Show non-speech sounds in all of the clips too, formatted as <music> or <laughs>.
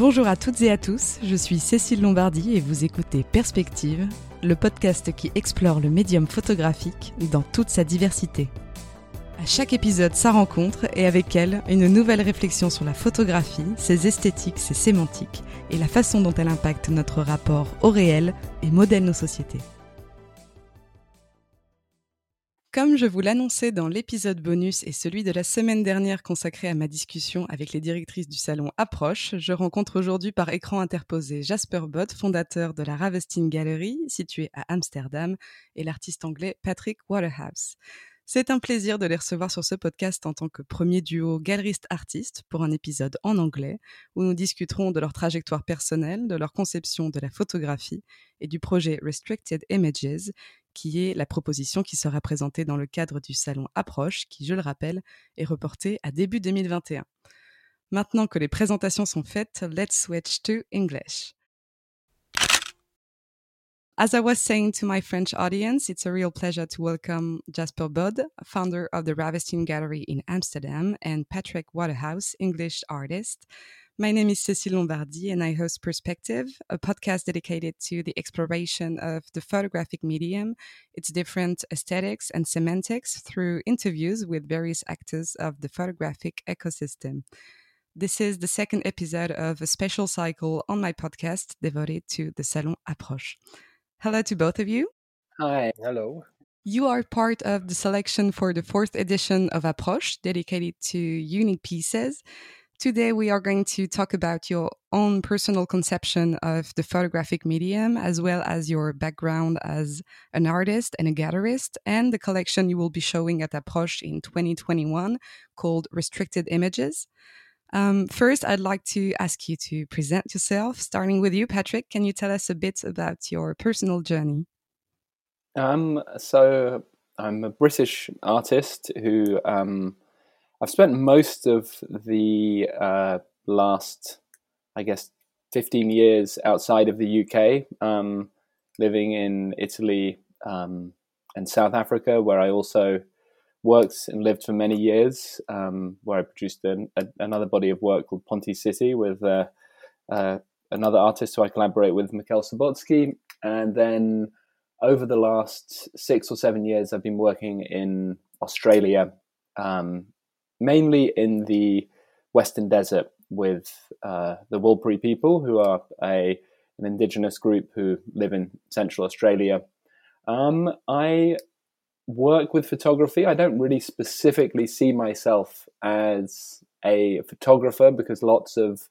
Bonjour à toutes et à tous, je suis Cécile Lombardi et vous écoutez Perspective, le podcast qui explore le médium photographique dans toute sa diversité. À chaque épisode, sa rencontre et avec elle, une nouvelle réflexion sur la photographie, ses esthétiques, ses sémantiques et la façon dont elle impacte notre rapport au réel et modèle nos sociétés. Comme je vous l'annonçais dans l'épisode bonus et celui de la semaine dernière consacré à ma discussion avec les directrices du salon Approche, je rencontre aujourd'hui par écran interposé Jasper Bott, fondateur de la Ravestine Gallery, située à Amsterdam, et l'artiste anglais Patrick Waterhouse. C'est un plaisir de les recevoir sur ce podcast en tant que premier duo galeriste-artiste pour un épisode en anglais où nous discuterons de leur trajectoire personnelle, de leur conception de la photographie et du projet Restricted Images qui est la proposition qui sera présentée dans le cadre du salon Approche, qui, je le rappelle, est reporté à début 2021. Maintenant que les présentations sont faites, let's switch to English. As I was saying to my French audience, it's a real pleasure to welcome Jasper Bod, founder of the Ravestein Gallery in Amsterdam, and Patrick Waterhouse, English artist. My name is Cécile Lombardie, and I host Perspective, a podcast dedicated to the exploration of the photographic medium, its different aesthetics and semantics through interviews with various actors of the photographic ecosystem. This is the second episode of a special cycle on my podcast devoted to the Salon Approche. Hello to both of you. Hi. Hello. You are part of the selection for the fourth edition of Approche, dedicated to unique pieces. Today, we are going to talk about your own personal conception of the photographic medium, as well as your background as an artist and a gallerist, and the collection you will be showing at Approche in 2021 called Restricted Images. Um, first, I'd like to ask you to present yourself, starting with you, Patrick. Can you tell us a bit about your personal journey? Um, so, I'm a British artist who um, I've spent most of the uh, last, I guess, 15 years outside of the UK, um, living in Italy um, and South Africa, where I also worked and lived for many years, um, where I produced an, a, another body of work called Ponte City with uh, uh, another artist who I collaborate with, Mikhael Subotzky. And then over the last six or seven years, I've been working in Australia um, mainly in the Western Desert with uh, the Warlpiri people, who are a an indigenous group who live in Central Australia. Um, I work with photography. I don't really specifically see myself as a photographer because lots of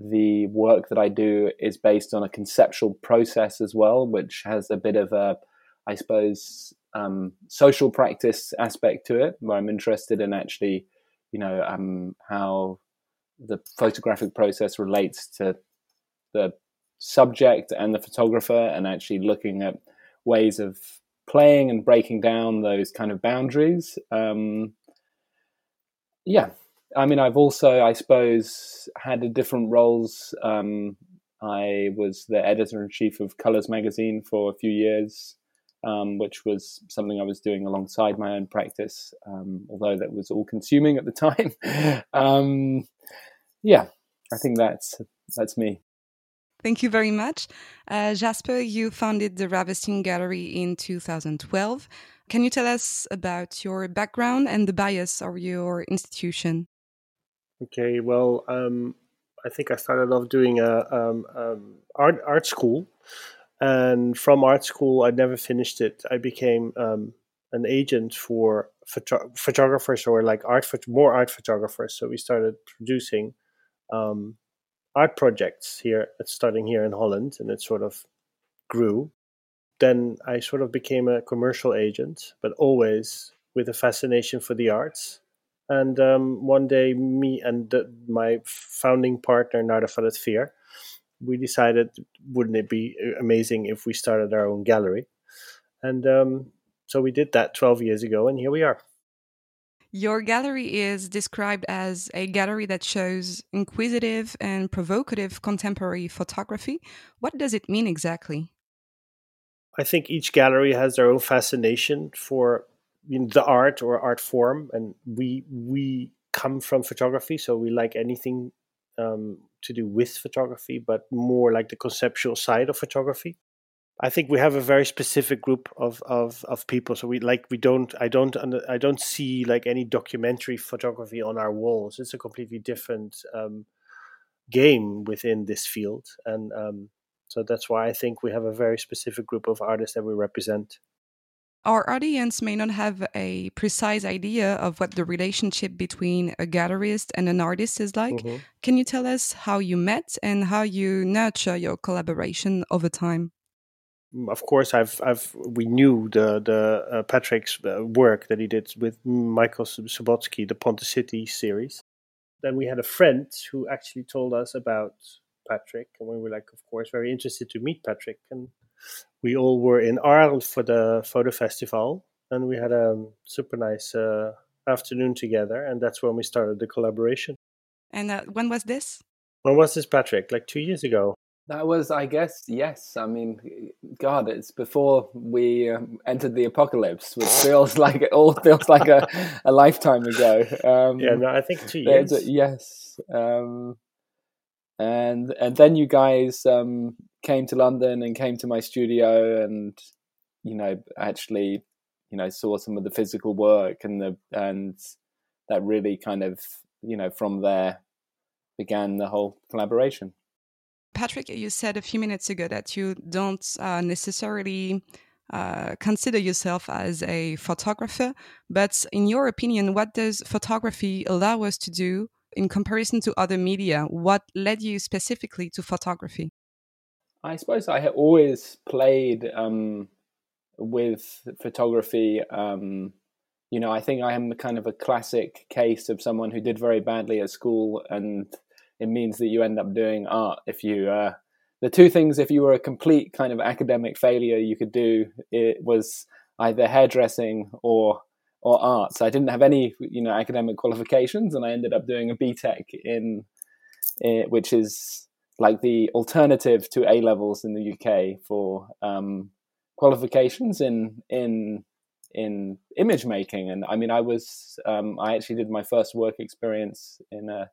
the work that I do is based on a conceptual process as well, which has a bit of a, I suppose, um, social practice aspect to it, where I'm interested in actually you know um, how the photographic process relates to the subject and the photographer and actually looking at ways of playing and breaking down those kind of boundaries. Um, yeah. I mean i've also i suppose had a different roles. Um, i was the editor-in-chief of colors magazine for a few years um, which was something I was doing alongside my own practice, um, although that was all consuming at the <laughs> time. um, yeah, I think that's that's me. Thank you very much. Uh, Jasper, you founded the Ravestijn Gallery in 2012. Can you tell us about your background and the bias of your institution? Okay, well, um, I think I started off doing a um, um, art art school and from art school, I never finished it. I became um, an agent for photo- photographers or like art, more art photographers. So we started producing um, art projects here, starting here in Holland, and it sort of grew. Then I sort of became a commercial agent, but always with a fascination for the arts. And um, one day, me and the, my founding partner, Narda Veer, we decided, wouldn't it be uh, amazing if we started our own gallery? And um, so we did that 12 years ago, and here we are. Your gallery is described as a gallery that shows inquisitive and provocative contemporary photography. What does it mean exactly? I think each gallery has their own fascination for you know, the art or art form, and we we come from photography, so we like anything um, to do with photography, but more like the conceptual side of photography. I think we have a very specific group of, of, of people. So we like we don't I don't I don't see like any documentary photography on our walls. It's a completely different um, game within this field, and um, so that's why I think we have a very specific group of artists that we represent. Our audience may not have a precise idea of what the relationship between a gallerist and an artist is like. Mm -hmm. Can you tell us how you met and how you nurture your collaboration over time? Mm, of course, I've, I've, we knew the the uh, Patrick's uh, work that he did with Mikhael Subotzky, the Ponte City series. Then we had a friend who actually told us about Patrick, and we were like, of course, very interested to meet Patrick. And we all were in Arles for the photo festival, and we had a super nice uh, afternoon together, and that's when we started the collaboration. And uh, when was this? When was this, Patrick? Like two years ago. That was, I guess, yes. I mean, God, it's before we um, entered the apocalypse, which feels <laughs> like it all feels like a, a lifetime ago. <laughs> Um, yeah, no, I think two years. A, yes, um, and and then you guys um, came to London and came to my studio, and you know, actually, you know, saw some of the physical work and the and that really kind of, you know, from there began the whole collaboration. Patrick, you said a few minutes ago that you don't uh, necessarily uh, consider yourself as a photographer, but in your opinion, what does photography allow us to do in comparison to other media? What led you specifically to photography? I suppose I always played um, with photography. Um, you know, I think I am kind of a classic case of someone who did very badly at school and it means that you end up doing art. If you uh, the two things, if you were a complete kind of academic failure, you could do it was either hairdressing or or art. So I didn't have any you know academic qualifications, and I ended up doing a BTEC in, in which is like the alternative to A levels in the UK for um, qualifications in in in image making. And I mean, I was um, I actually did my first work experience in a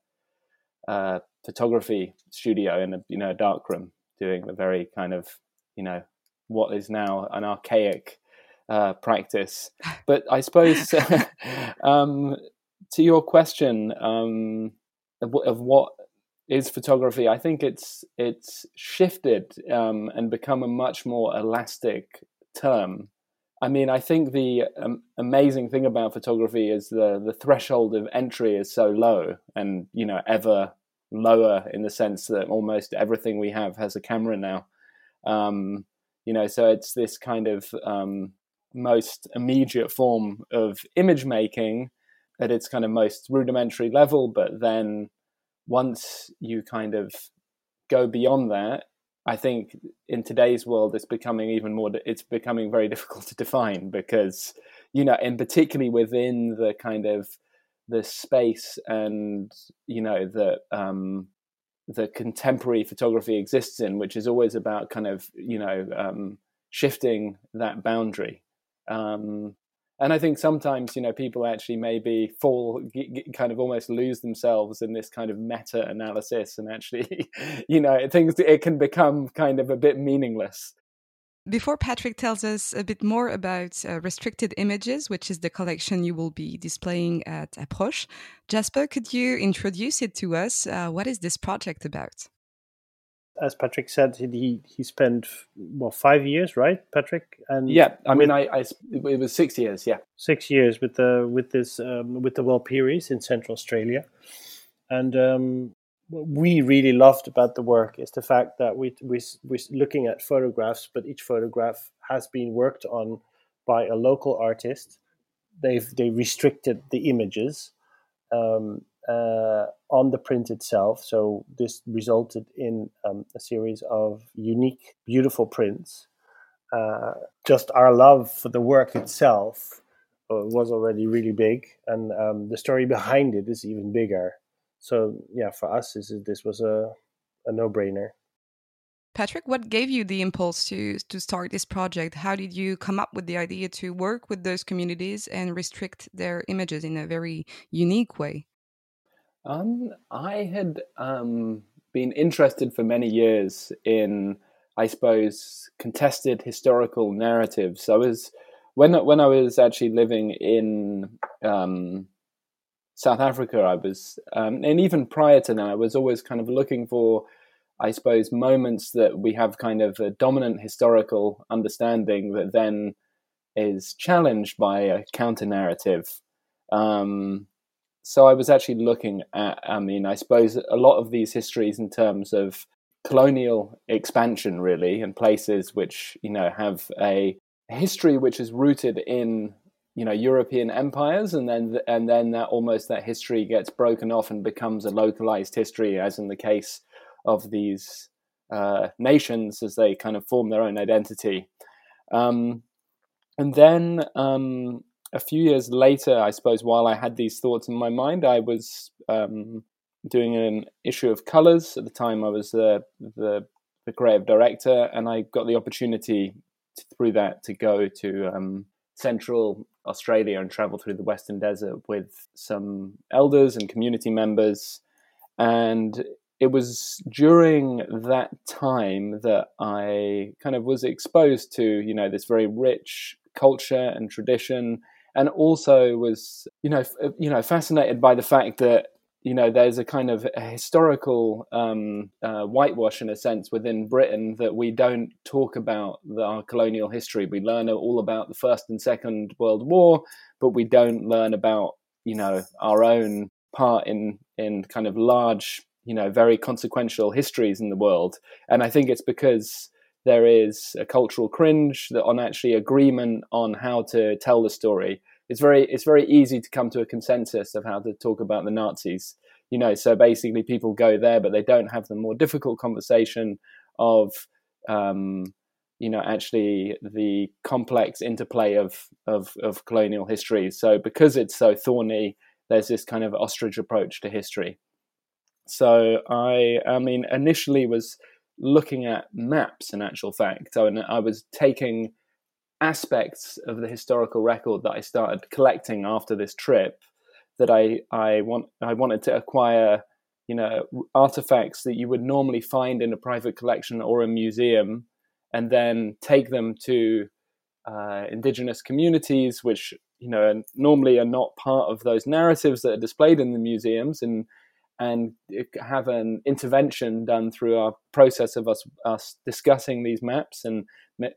uh, photography studio in a you know a dark room doing the very kind of you know what is now an archaic uh, practice. But I suppose <laughs> <laughs> um, to your question um, of, of, what is photography, I think it's it's shifted um, and become a much more elastic term. I mean, I think the um, amazing thing about photography is the the threshold of entry is so low, and you know, ever lower in the sense that almost everything we have has a camera now. Um, you know, so it's this kind of um, most immediate form of image making at its kind of most rudimentary level, but then once you kind of go beyond that I think in today's world, it's becoming even more. It's becoming very <laughs> difficult to define because, you know, and particularly within the kind of the space and you know the um, the contemporary photography exists in, which is always about kind of you know um, shifting that boundary. Um, and I think sometimes you know people actually maybe fall kind of almost lose themselves in this kind of meta analysis, and actually <laughs> you know things it can become kind of a bit meaningless. Before Patrick tells us a bit more about uh, Restricted Images, which is the collection you will be displaying at Approche, Jasper, could you introduce it to us? Uh, what is this project about? As Patrick said, he he spent well five years, right, Patrick? And yeah, I mean, I, I it was six years, yeah, six years with the with this um, with the Warlpiri in Central Australia, and um, what we really loved about the work is the fact that we we we're looking at photographs, but each photograph has been worked on by a local artist. They've they restricted the images um, uh, on the print itself, so this resulted in um, a series of unique, beautiful prints. Uh, just our love for the work itself uh, was already really big, and um, the story behind it is even bigger so yeah, for us, this this was a a no brainer. Patrick, what gave you the impulse to to start this project? How did you come up with the idea to work with those communities and restrict their images in a very unique way? Um, I had um, been interested for many years in, I suppose, contested historical narratives. I was when when I was actually living in um, South Africa, I was, um, and even prior to that, I was always kind of looking for, I suppose, moments that we have kind of a dominant historical understanding that then is challenged by a counter narrative. Um, so I was actually looking at, I mean, I suppose a lot of these histories in terms of colonial expansion, really, and places which, you know, have a history which is rooted in you know European empires, and then and then that almost that history gets broken off and becomes a localized history, as in the case of these uh, nations as they kind of form their own identity. Um, and then um, a few years later, I suppose, while I had these thoughts in my mind, I was um, doing an issue of Colors. At the time, I was the, the, the creative director, and I got the opportunity to, through that to go to um, Central Australia and travel through the Western Desert with some elders and community members. And it was during that time that I kind of was exposed to, you know, this very rich culture and tradition, and also was, you know, f- you know, fascinated by the fact that you know, there's a kind of a historical um, uh, whitewash in a sense within Britain that we don't talk about the, our colonial history. We learn all about the First and Second World War, but we don't learn about, you know, our own part in in kind of large, you know, very consequential histories in the world. And I think it's because there is a cultural cringe that on actually agreement on how to tell the story it's very it's very easy to come to a consensus of how to talk about the Nazis. You know, so basically people go there, but they don't have the more difficult conversation of um, you know actually the complex interplay of, of of colonial history. So because it's so thorny, there's this kind of ostrich approach to history. So I I mean initially was looking at maps in actual fact. So I was taking aspects of the historical record that I started collecting after this trip that I I want I wanted to acquire you know artifacts that you would normally find in a private collection or a museum and then take them to uh, indigenous communities which you know normally are not part of those narratives that are displayed in the museums and and have an intervention done through our process of us us discussing these maps and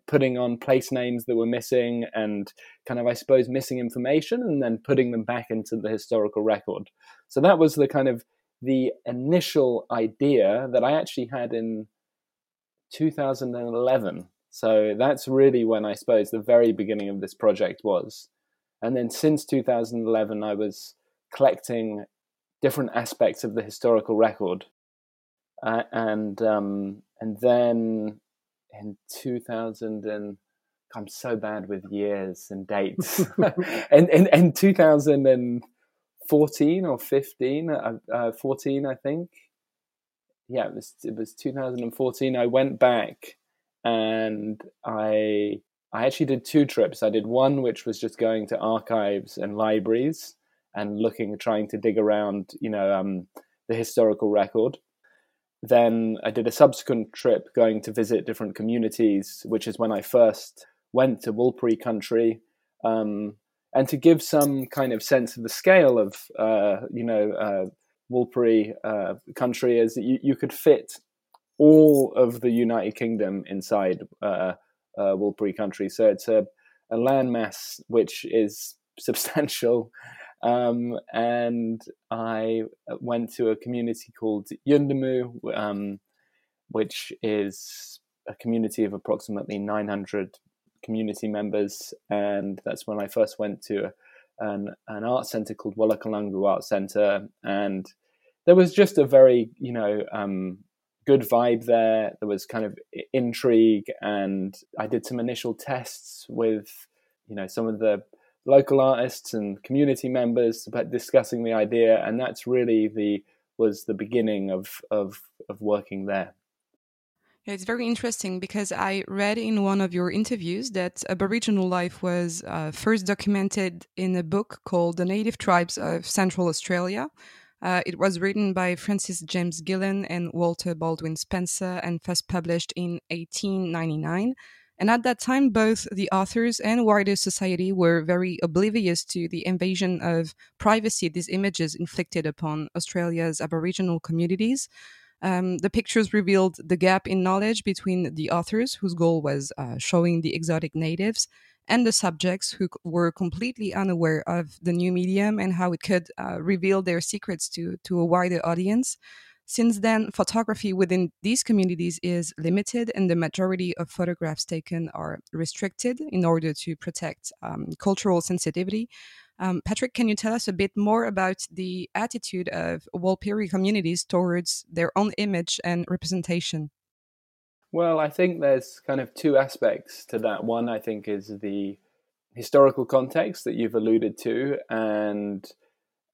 putting on place names that were missing and kind of I suppose missing information and then putting them back into the historical record. So that was the kind of the initial idea that I actually had in 2011. So that's really when I suppose the very beginning of this project was. And then since 2011 I was collecting different aspects of the historical record. Uh, and um, and then in 2000 and I'm so bad with years and dates. and <laughs> <laughs> in, in 2014 or 15, uh, uh, 14, I think. Yeah, it was it was 2014. I went back and I I actually did two trips. I did one which was just going to archives and libraries and looking, trying to dig around, you know, um, the historical record. Then I did a subsequent trip going to visit different communities, which is when I first went to Warlpiri country. Um, and to give some kind of sense of the scale of, uh, you know, uh, uh, country, is you, you could fit all of the United Kingdom inside uh, uh, country. So it's a, a landmass which is <laughs> substantial um, and I went to a community called Yuendumu, um, which is a community of approximately 900 community members. And that's when I first went to an, an art center called Warlukurlangu Art Center. And there was just a very, you know, um, good vibe there. There was kind of intrigue, and I did some initial tests with, you know, some of the local artists and community members about discussing the idea, and that's really the was the beginning of of, of working there. it's very interesting because I read in one of your interviews that Aboriginal life was uh, first documented in a book called The Native Tribes of Central Australia, Uh, it was written by Francis James Gillen and Walter Baldwin Spencer and first published in 1899. And at that time, both the authors and wider society were very oblivious to the invasion of privacy these images inflicted upon Australia's Aboriginal communities. Um, the pictures revealed the gap in knowledge between the authors, whose goal was uh, showing the exotic natives, and the subjects who were completely unaware of the new medium and how it could uh, reveal their secrets to, to a wider audience. Since then, photography within these communities is limited, and the majority of photographs taken are restricted in order to protect um, cultural sensitivity. Um, Patrick, can you tell us a bit more about the attitude of Warlpiri communities towards their own image and representation? Well, I think there's kind of two aspects to that. One, I think, is the historical context that you've alluded to, and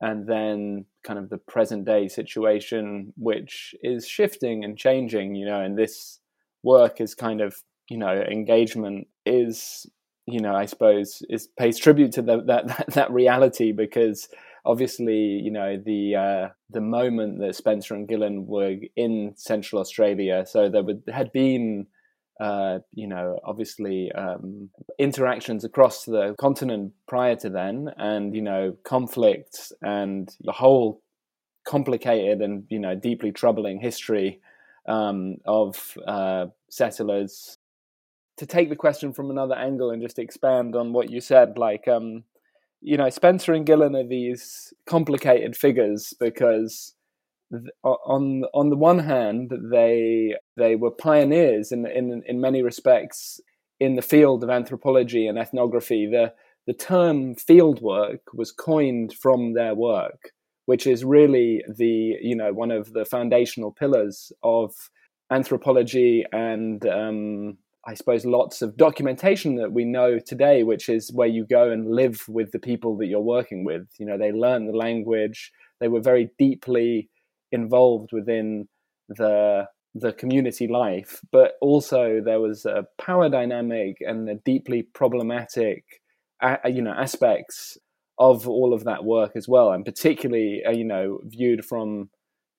and then kind of the present day situation, which is shifting and changing, you know, and this work is kind of, you know, engagement is, you know, I suppose is pays tribute to the, that, <laughs> that, that reality because obviously, you know, the, uh, the moment that Spencer and Gillen were in Central Australia, so there would, had been uh, you know, obviously um, interactions across the continent prior to then, and you know, conflicts and the whole complicated and you know deeply troubling history um, of uh, settlers. To take the question from another angle and just expand on what you said, like um, you know, Spencer and Gillen are these complicated figures because on on the one hand, they they were pioneers in in in many respects in the field of anthropology and ethnography. The the term fieldwork was coined from their work, which is really the you know one of the foundational pillars of anthropology and um, I suppose lots of documentation that we know today, which is where you go and live with the people that you're working with. You know, they learn the language. They were very deeply involved within the the community life, but also there was a power dynamic and a deeply problematic, you know, aspects of all of that work as well, and particularly, uh, you know, viewed from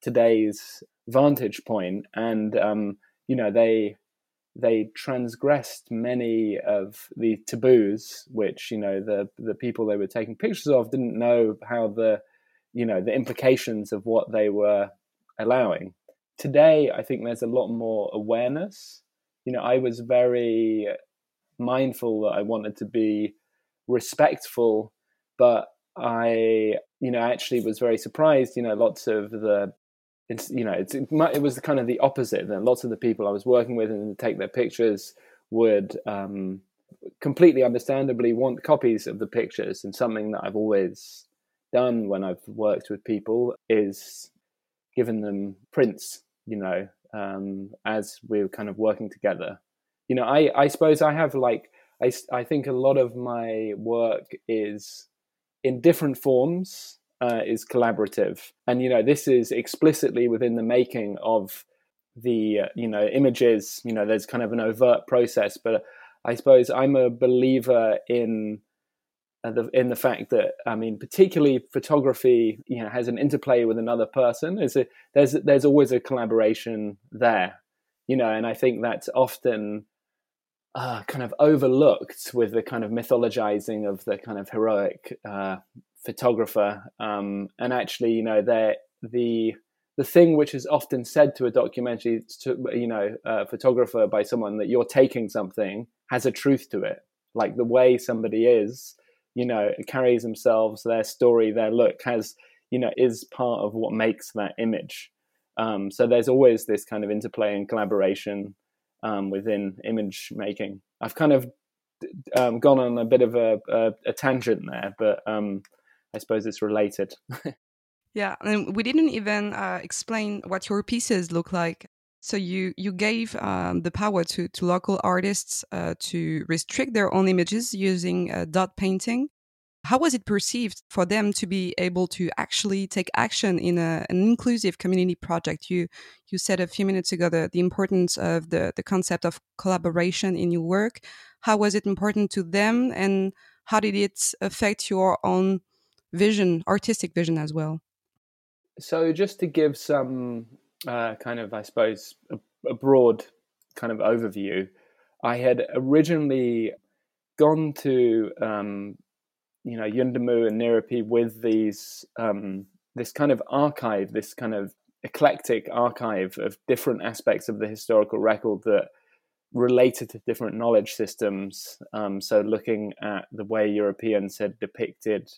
today's vantage. And um, you know, they they transgressed many of the taboos, which you know the the people they were taking pictures of didn't know how the you know the implications of what they were allowing. Today, I think there's a lot more awareness. You know, I was very mindful that I wanted to be respectful, but I, you know, actually was very surprised. You know, lots of the, it's, you know, it's, it was kind of the opposite. That lots of the people I was working with and take their pictures would um, completely understandably want copies of the pictures. And something that I've always done when I've worked with people is given them prints, you know, um, as we're kind of working together. You know, I, I suppose I have like, I, I think a lot of my work is in different forms, uh, is collaborative. And, you know, this is explicitly within the making of the, uh, you know, images, you know, there's kind of an overt process, but I suppose I'm a believer in the, in the fact that I mean, particularly photography, you know, has an interplay with another person. Is a, there's there's always a collaboration there, you know, and I think that's often uh, kind of overlooked with the kind of mythologizing of the kind of heroic uh, photographer. Um, and actually, you know, the the thing which is often said to a documentary, to, you know, photographer by someone that you're taking something has a truth to it. Like the way somebody is you know carries themselves their story their look has you know is part of what makes that image. Um, so there's always this kind of interplay and collaboration um, within image making. I've kind of um, gone on a bit of a, a, a tangent there but um, i suppose it's related. <laughs> Yeah and we didn't even uh, explain what your pieces look like so you you gave um, the power to to local artists uh, to restrict their own images using uh, dot painting. How was it perceived for them to be able to actually take action in a, an inclusive community project? You you said a few minutes ago the, the importance of the, the concept of collaboration in your work. How was it important to them, and how did it affect your own vision, artistic vision as well? So, just to give some uh, kind of, I suppose, a, a broad kind of overview, I had originally gone to um, you know Yuendumu and Nyirripi with these um, this kind of archive, this kind of eclectic archive of different aspects of the historical record that related to different knowledge systems. Um, so, looking at the way Europeans had depicted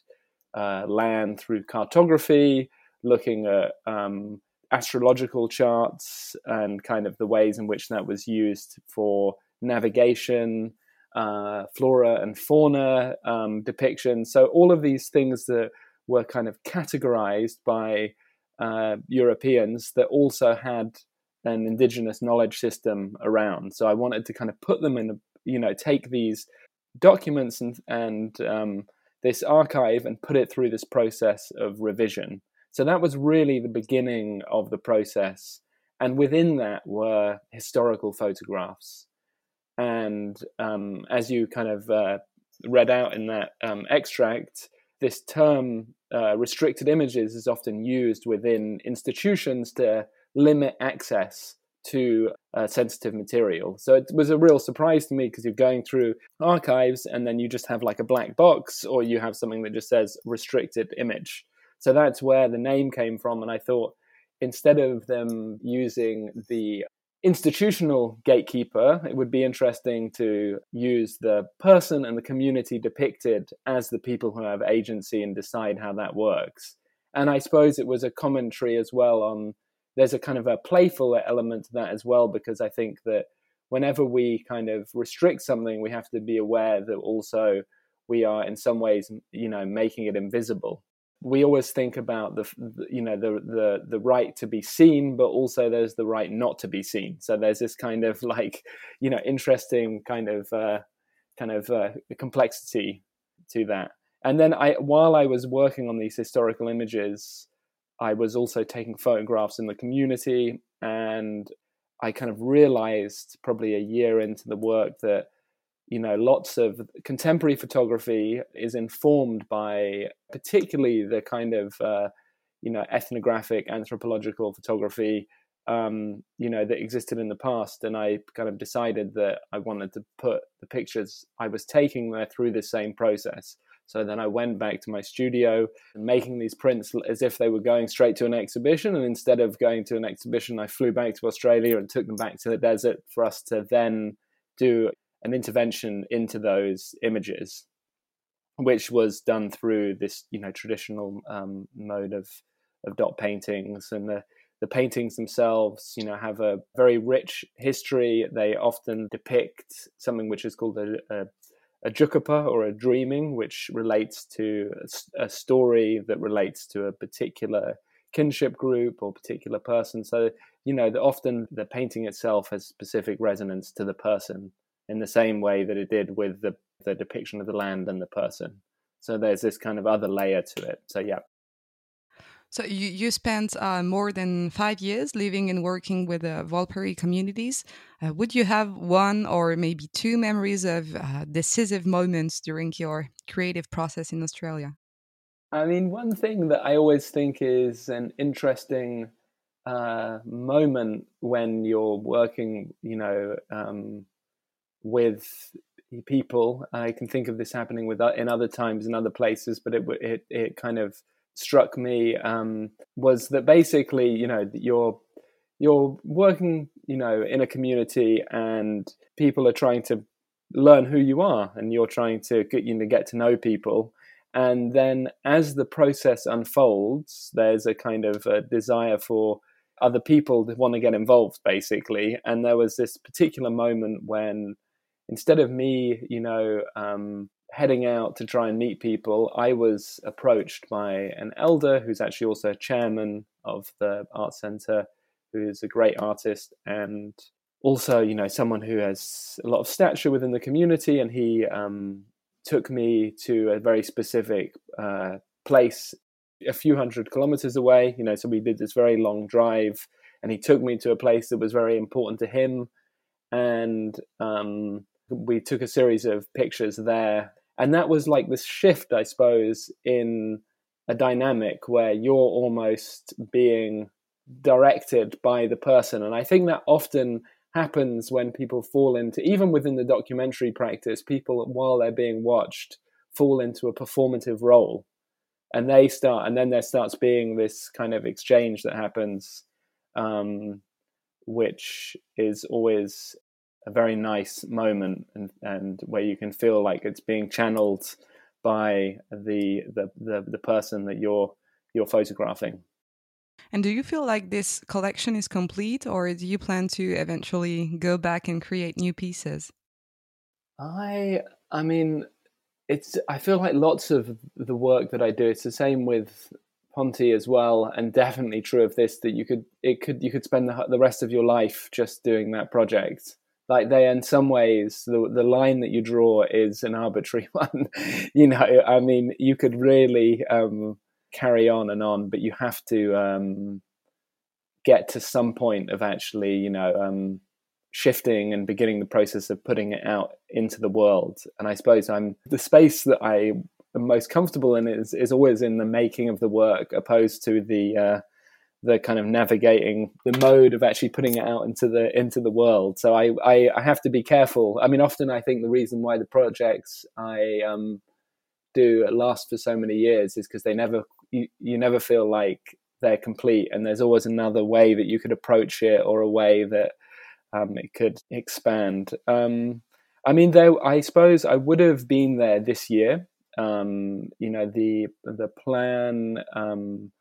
uh, land through cartography, looking at um, astrological charts, and kind of the ways in which that was used for navigation, uh, flora and fauna um, depictions. So, all of these things that were kind of categorized by uh, Europeans that also had an indigenous knowledge system around. So I wanted to kind of put them in, a, you know, take these documents and and um, this archive and put it through this process of revision. So that was really the beginning of the process, and within that were historical photographs. And um, as you kind of uh, read out in that um, extract, this term uh, restricted images is often used within institutions to limit access to uh, sensitive material. So it was a real surprise to me because you're going through archives and then you just have like a black box or you have something that just says restricted image. So that's where the name came from. And I thought instead of them using the institutional gatekeeper, it would be interesting to use the person and the community depicted as the people who have agency and decide how that works. And I suppose it was a commentary as well on there's a kind of a playful element to that as well, because I think that whenever we kind of restrict something, we have to be aware that also we are in some ways, you know, making it invisible we always think about the, you know the the the right to be seen but also there's the right not to be seen. So there's this kind of like you know interesting kind of uh, kind of uh, complexity to that. And then i while i was working on these historical images i was also taking photographs in the community and i kind of realized probably a year into the work that you know, lots of contemporary photography is informed by particularly the kind of, uh, you know, ethnographic anthropological photography, um, you know, that existed in the past. And I kind of decided that I wanted to put the pictures I was taking there through the same process. So then I went back to my studio and making these prints as if they were going straight to an exhibition. And instead of going to an exhibition, I flew back to Australia and took them back to the desert for us to then do an intervention into those images, which was done through this you know traditional um, mode of of dot paintings and the the paintings themselves, you know, have a very rich history. They often depict something which is called a, a, a Jukurrpa or a dreaming, which relates to a, a, story that relates to a particular kinship group or particular person. So, you know, the, often the painting itself has specific resonance to the person in the same way that it did with the, the depiction of the land and the person. So there's this kind of other layer to it. So, yeah. So you, you spent uh, more than five years living and working with the uh, Warlpiri communities. Uh, would you have one or maybe two memories of uh, decisive moments during your creative process in Australia? I mean, one thing that I always think is an interesting uh, moment when you're working, you know, um, with people. I can think of this happening with uh, in other times in other places, but it it it kind of struck me um, was that basically, you know, you're you're working, you know, in a community, and people are trying to learn who you are, and you're trying to get you know get to know people. And then, as the process unfolds, there's a kind of a desire for other people to want to get involved, basically. And there was this particular moment when instead of me, you know, um, heading out to try and meet people, I was approached by an elder who's actually also chairman of the art center, who is a great artist and also, you know, someone who has a lot of stature within the community. And he um, took me to a very specific uh, place a few hundred kilometers away. You know, so we did this very long drive, and he took me to a place that was very important to him. And um, we took a series of pictures there and that was like this shift i suppose in a dynamic where you're almost being directed by the person. And I think that often happens when people fall into, even within the documentary practice, people, while they're being watched, fall into a performative role. And they start, and then there starts being this kind of exchange that happens, um, which is always a very nice moment and, and where you can feel like it's being channeled by the, the, the, the person that you're, you're photographing. And do you feel like this collection is complete, or do you plan to eventually go back and create new pieces? I, I mean, it's. I feel like lots of the work that I do. It's the same with Ponte as well, and definitely true of this. That you could, it could, you could spend the, the rest of your life just doing that project. Like they, in some ways, the the line that you draw is an arbitrary <laughs> one. you know, I mean, you could really. Um, carry on and on, but you have to um, get to some point of actually, you know, um, shifting and beginning the process of putting it out into the world. And I suppose I'm the space that I am most comfortable in is is always in the making of the work, opposed to the uh, the kind of navigating the mode of actually putting it out into the into the world. So I, I, I have to be careful. I mean, often I think the reason why the projects I um, do last for so many years is because they never you, you never feel like they're complete and there's always another way that you could approach it or a way that um, it could expand um, i mean though i suppose i would have been there this year um, you know the the plan um,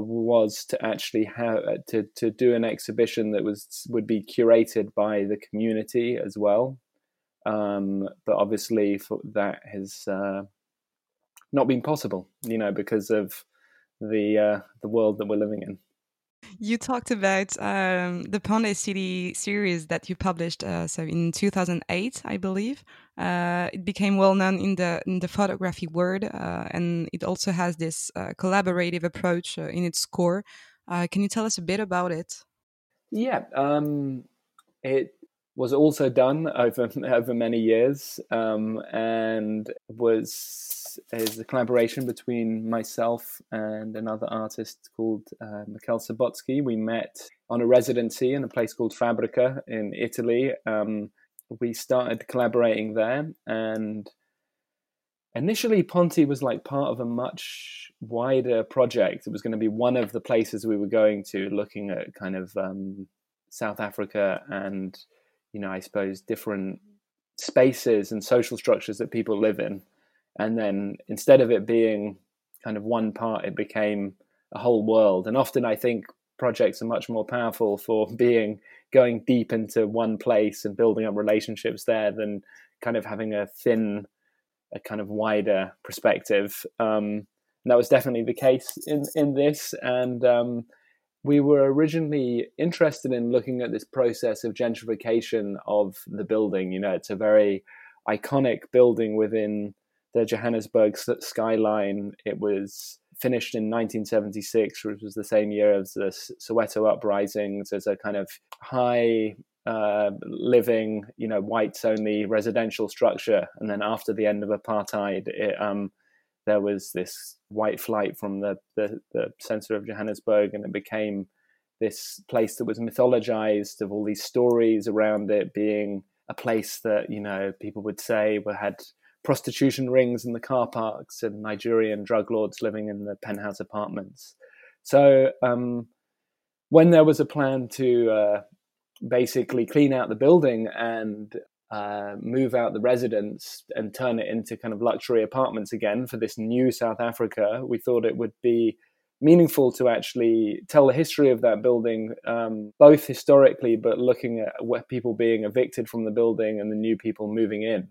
was to actually have to, to do an exhibition that was would be curated by the community as well um, but obviously that has uh, not been possible, you know, because of the uh, the world that we're living in. You talked about um, the Ponte City series that you published, uh, so in 2008, I believe. Uh, it became well known in the in the photography world, uh, and it also has this uh, collaborative approach uh, in its core. can you tell us a bit about it? Yeah, um, it was also done over <laughs> over many years um, and was is a collaboration between myself and another artist called uh, Mikhael Subotzky. We met on a residency in a place called Fabrica in Italy. Um, we started collaborating there, and initially Ponte was like part of a much wider project. It was going to be one of the places we were going to, looking at kind of um, South Africa and you know, I suppose different spaces and social structures that people live in. And then instead of it being kind of one part, it became a whole world. And often I think projects are much more powerful for <laughs> being going deep into one place and building up relationships there than kind of having a thin, a kind of wider perspective. Um, and that was definitely the case in in this. And um, we were originally interested in looking at this process of gentrification of the building. You know, it's a very iconic building within the Johannesburg skyline. It was finished in 1976, which was the same year as the Soweto uprisings, as a kind of high uh, living, you know, whites only residential structure. And then after the end of apartheid, it um, there was this white flight from the, the, the center of Johannesburg, and it became this place that was mythologized of all these stories around it being a place that you know people would say had prostitution rings in the car parks and Nigerian drug lords living in the penthouse apartments. So um, when there was a plan to uh, basically clean out the building and uh, move out the residents and turn it into kind of luxury apartments again for this new South Africa, we thought it would be meaningful to actually tell the history of that building, um, both historically, but looking at what people being evicted from the building and the new people moving in.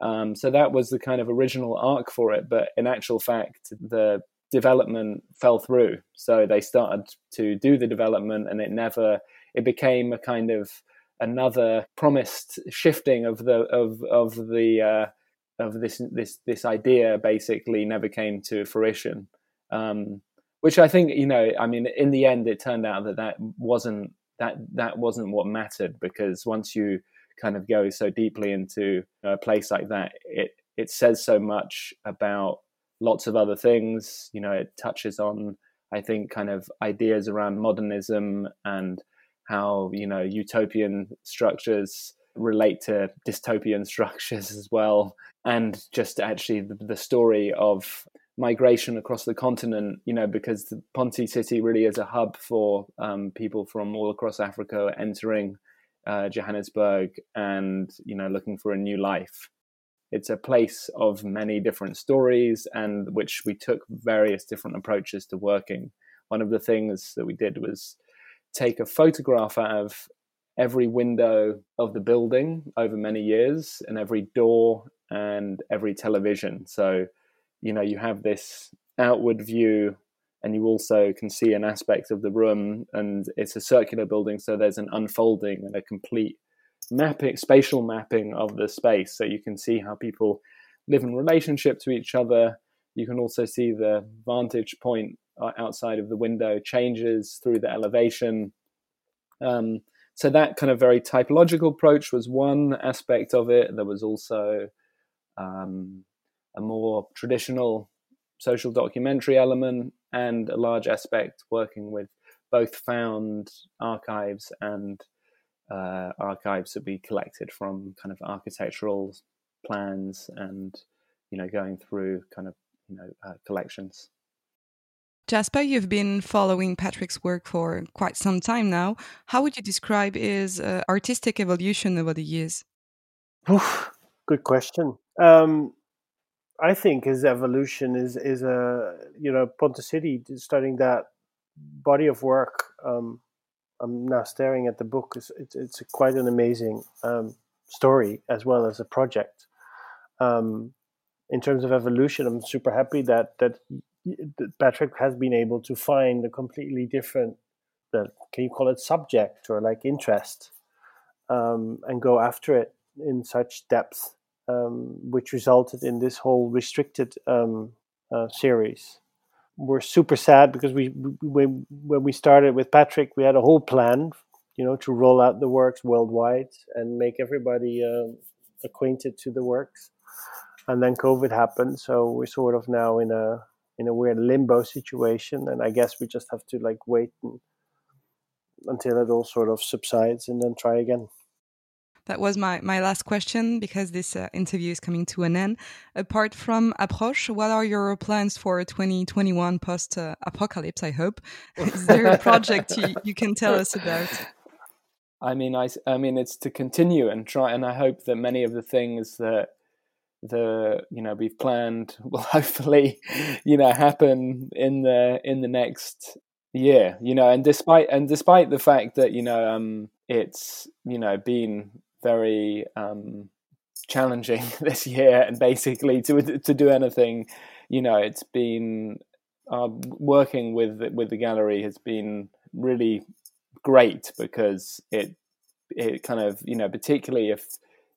Um, so that was the kind of original arc for it. But in actual fact, the development fell through. So they started to do the development, and it never. It became a kind of another promised shifting of the of of the uh, of this this this idea basically never came to fruition. Um, which I think you know, I mean, in the end, it turned out that that wasn't that that wasn't what mattered because once you kind of go so deeply into a place like that, it it says so much about lots of other things. You know, it touches on, I think, kind of ideas around modernism and how, you know, utopian structures relate to dystopian <laughs> structures as well. And just actually the, the story of migration across the continent, you know, because the Ponte City really is a hub for um, people from all across Africa entering uh, Johannesburg and, you know, looking for a new life it's a place of many different stories and which we took various different approaches to working one of the things that we did was take a photograph out of every window of the building over many years and every door and every television so you know you have this outward view and you also can see an aspect of the room and it's a circular building so there's an unfolding and a complete mapping, spatial mapping of the space. So you can see how people live in relationship to each other. You can also see the vantage point uh, outside of the window changes through the elevation. Um, so that kind of very typological approach was one aspect of it. There was also um, a more traditional social documentary element and a large aspect working with both found archives and uh, archives that we collected from kind of architectural plans and you know going through kind of you know uh, collections. Jasper, you've been following Patrick's work for quite some time now. How would you describe his uh, artistic evolution over the years? Oof, good question. Um, I think his evolution is is a you know Ponte City starting that body of work um, I'm now staring at the book. It's, it's, it's quite an amazing um, story as well as a project. Um, in terms of evolution, I'm super happy that that Patrick has been able to find a completely different, can you call it subject or like interest, um, and go after it in such depth, um, which resulted in this whole restricted um, uh, series we're super sad because we, when when we started with Patrick, we had a whole plan, you know, to roll out the works worldwide and make everybody uh, acquainted to the works. And then COVID happened, so we're sort of now in a in a weird limbo situation, and I guess we just have to like wait and, until it all sort of subsides and then try again. That was my, my last question because this uh, interview is coming to an end. Apart from Approche, what are your plans for 2021 post uh, apocalypse? I hope. <laughs> Is there a project you, you can tell us about? I mean, I, I mean, it's to continue and try, and I hope that many of the things that the you know we've planned <laughs> will hopefully you know happen in the in the next year. You know, and despite and despite the fact that you know um it's you know been very um, challenging <laughs> this year, and basically to to do anything, you know, it's been uh, working with with the gallery has been really great because it it kind of you know particularly if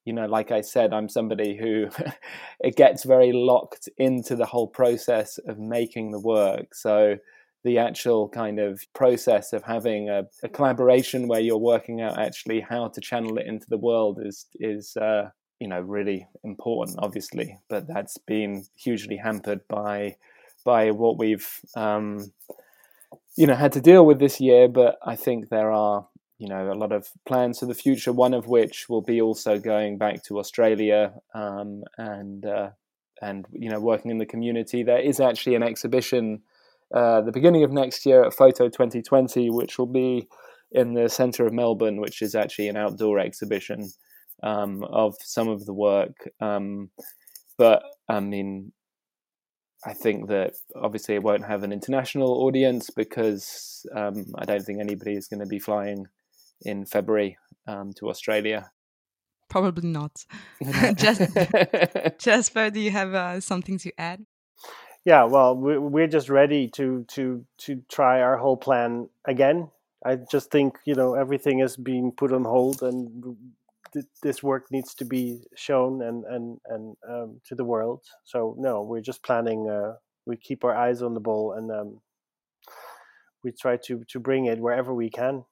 you know like i said i'm somebody who <laughs> it gets very locked into the whole process of making the work. So the actual kind of process of having a, a, collaboration where you're working out actually how to channel it into the world is is uh, you know really important obviously. But that's been hugely hampered by by what we've um, you know had to deal with this year. But i think there are you know a lot of plans for the future one of which will be also going back to australia um, and uh, and you know working in the community there is actually an exhibition uh, the beginning of next year at Photo 2020, which will be in the centre of Melbourne, which is actually an outdoor exhibition um, of some of the work. Um, but I mean, I think that obviously it won't have an international audience because um, I don't think anybody is going to be flying in February um, to Australia. Probably not. <laughs> <laughs> just, <laughs> Jasper, do you have uh, something to add? yeah well we're just ready to to to try our whole plan again i just think you know everything is being put on hold and this work needs to be shown and and and um, to the world so no we're just planning uh, we keep our eyes on the ball and um, we try to to bring it wherever we can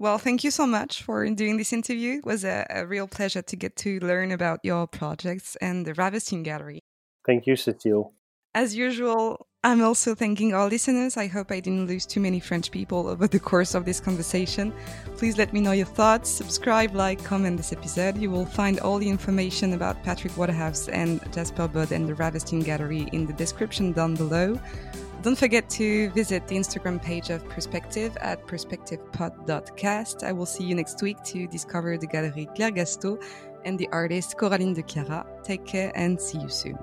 well, thank you so much for doing this interview. It was a, a real pleasure to get to learn about your projects and the Ravestijn Gallery. Thank you, Cécile. As usual, I'm also thanking our listeners. I hope I didn't lose too many French people over the course of this conversation. Please let me know your thoughts. Subscribe, like, comment this episode. You will find all the information about Patrick Waterhouse and Jasper Bode and the Ravestijn Gallery in the description down below. Don't forget to visit the Instagram page of Perspective at perspectivepod.cast. I will see you next week to discover the gallery Claire Gastaud and the artist Coraline de Chiara. Take care and see you soon.